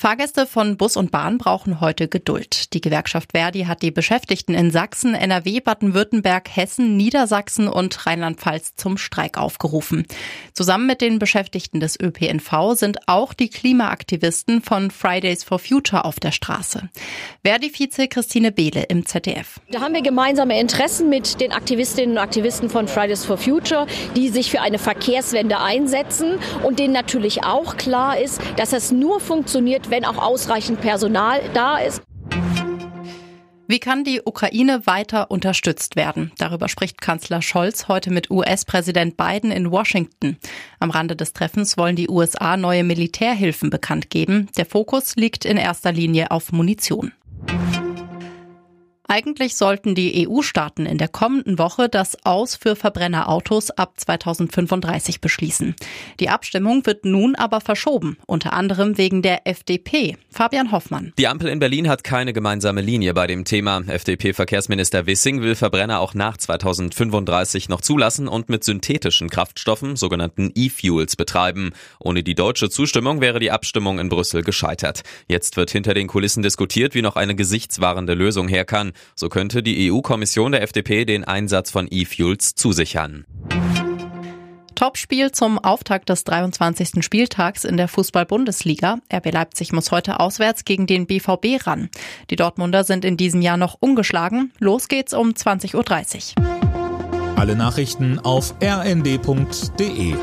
Fahrgäste von Bus und Bahn brauchen heute Geduld. Die Gewerkschaft Verdi hat die Beschäftigten in Sachsen, NRW, Baden-Württemberg, Hessen, Niedersachsen und Rheinland-Pfalz zum Streik aufgerufen. Zusammen mit den Beschäftigten des ÖPNV sind auch die Klimaaktivisten von Fridays for Future auf der Straße. Verdi-Vize Christine Behle im ZDF. Da haben wir gemeinsame Interessen mit den Aktivistinnen und Aktivisten von Fridays for Future, die sich für eine Verkehrswende einsetzen und denen natürlich auch klar ist, dass es nur funktioniert, wenn auch ausreichend Personal da ist. Wie kann die Ukraine weiter unterstützt werden? Darüber spricht Kanzler Scholz heute mit US-Präsident Biden in Washington. Am Rande des Treffens wollen die USA neue Militärhilfen bekannt geben. Der Fokus liegt in erster Linie auf Munition. Eigentlich sollten die EU-Staaten in der kommenden Woche das Aus für Verbrennerautos ab 2035 beschließen. Die Abstimmung wird nun aber verschoben, unter anderem wegen der FDP. Fabian Hoffmann. Die Ampel in Berlin hat keine gemeinsame Linie bei dem Thema. FDP-Verkehrsminister Wissing will Verbrenner auch nach 2035 noch zulassen und mit synthetischen Kraftstoffen, sogenannten E-Fuels, betreiben. Ohne die deutsche Zustimmung wäre die Abstimmung in Brüssel gescheitert. Jetzt wird hinter den Kulissen diskutiert, wie noch eine gesichtswahrende Lösung her kann. So könnte die EU-Kommission der FDP den Einsatz von E-Fuels zusichern. Topspiel zum Auftakt des 23. Spieltags in der Fußball-Bundesliga. RB Leipzig muss heute auswärts gegen den BVB ran. Die Dortmunder sind in diesem Jahr noch ungeschlagen. Los geht's um 20.30 Uhr. Alle Nachrichten auf rnd.de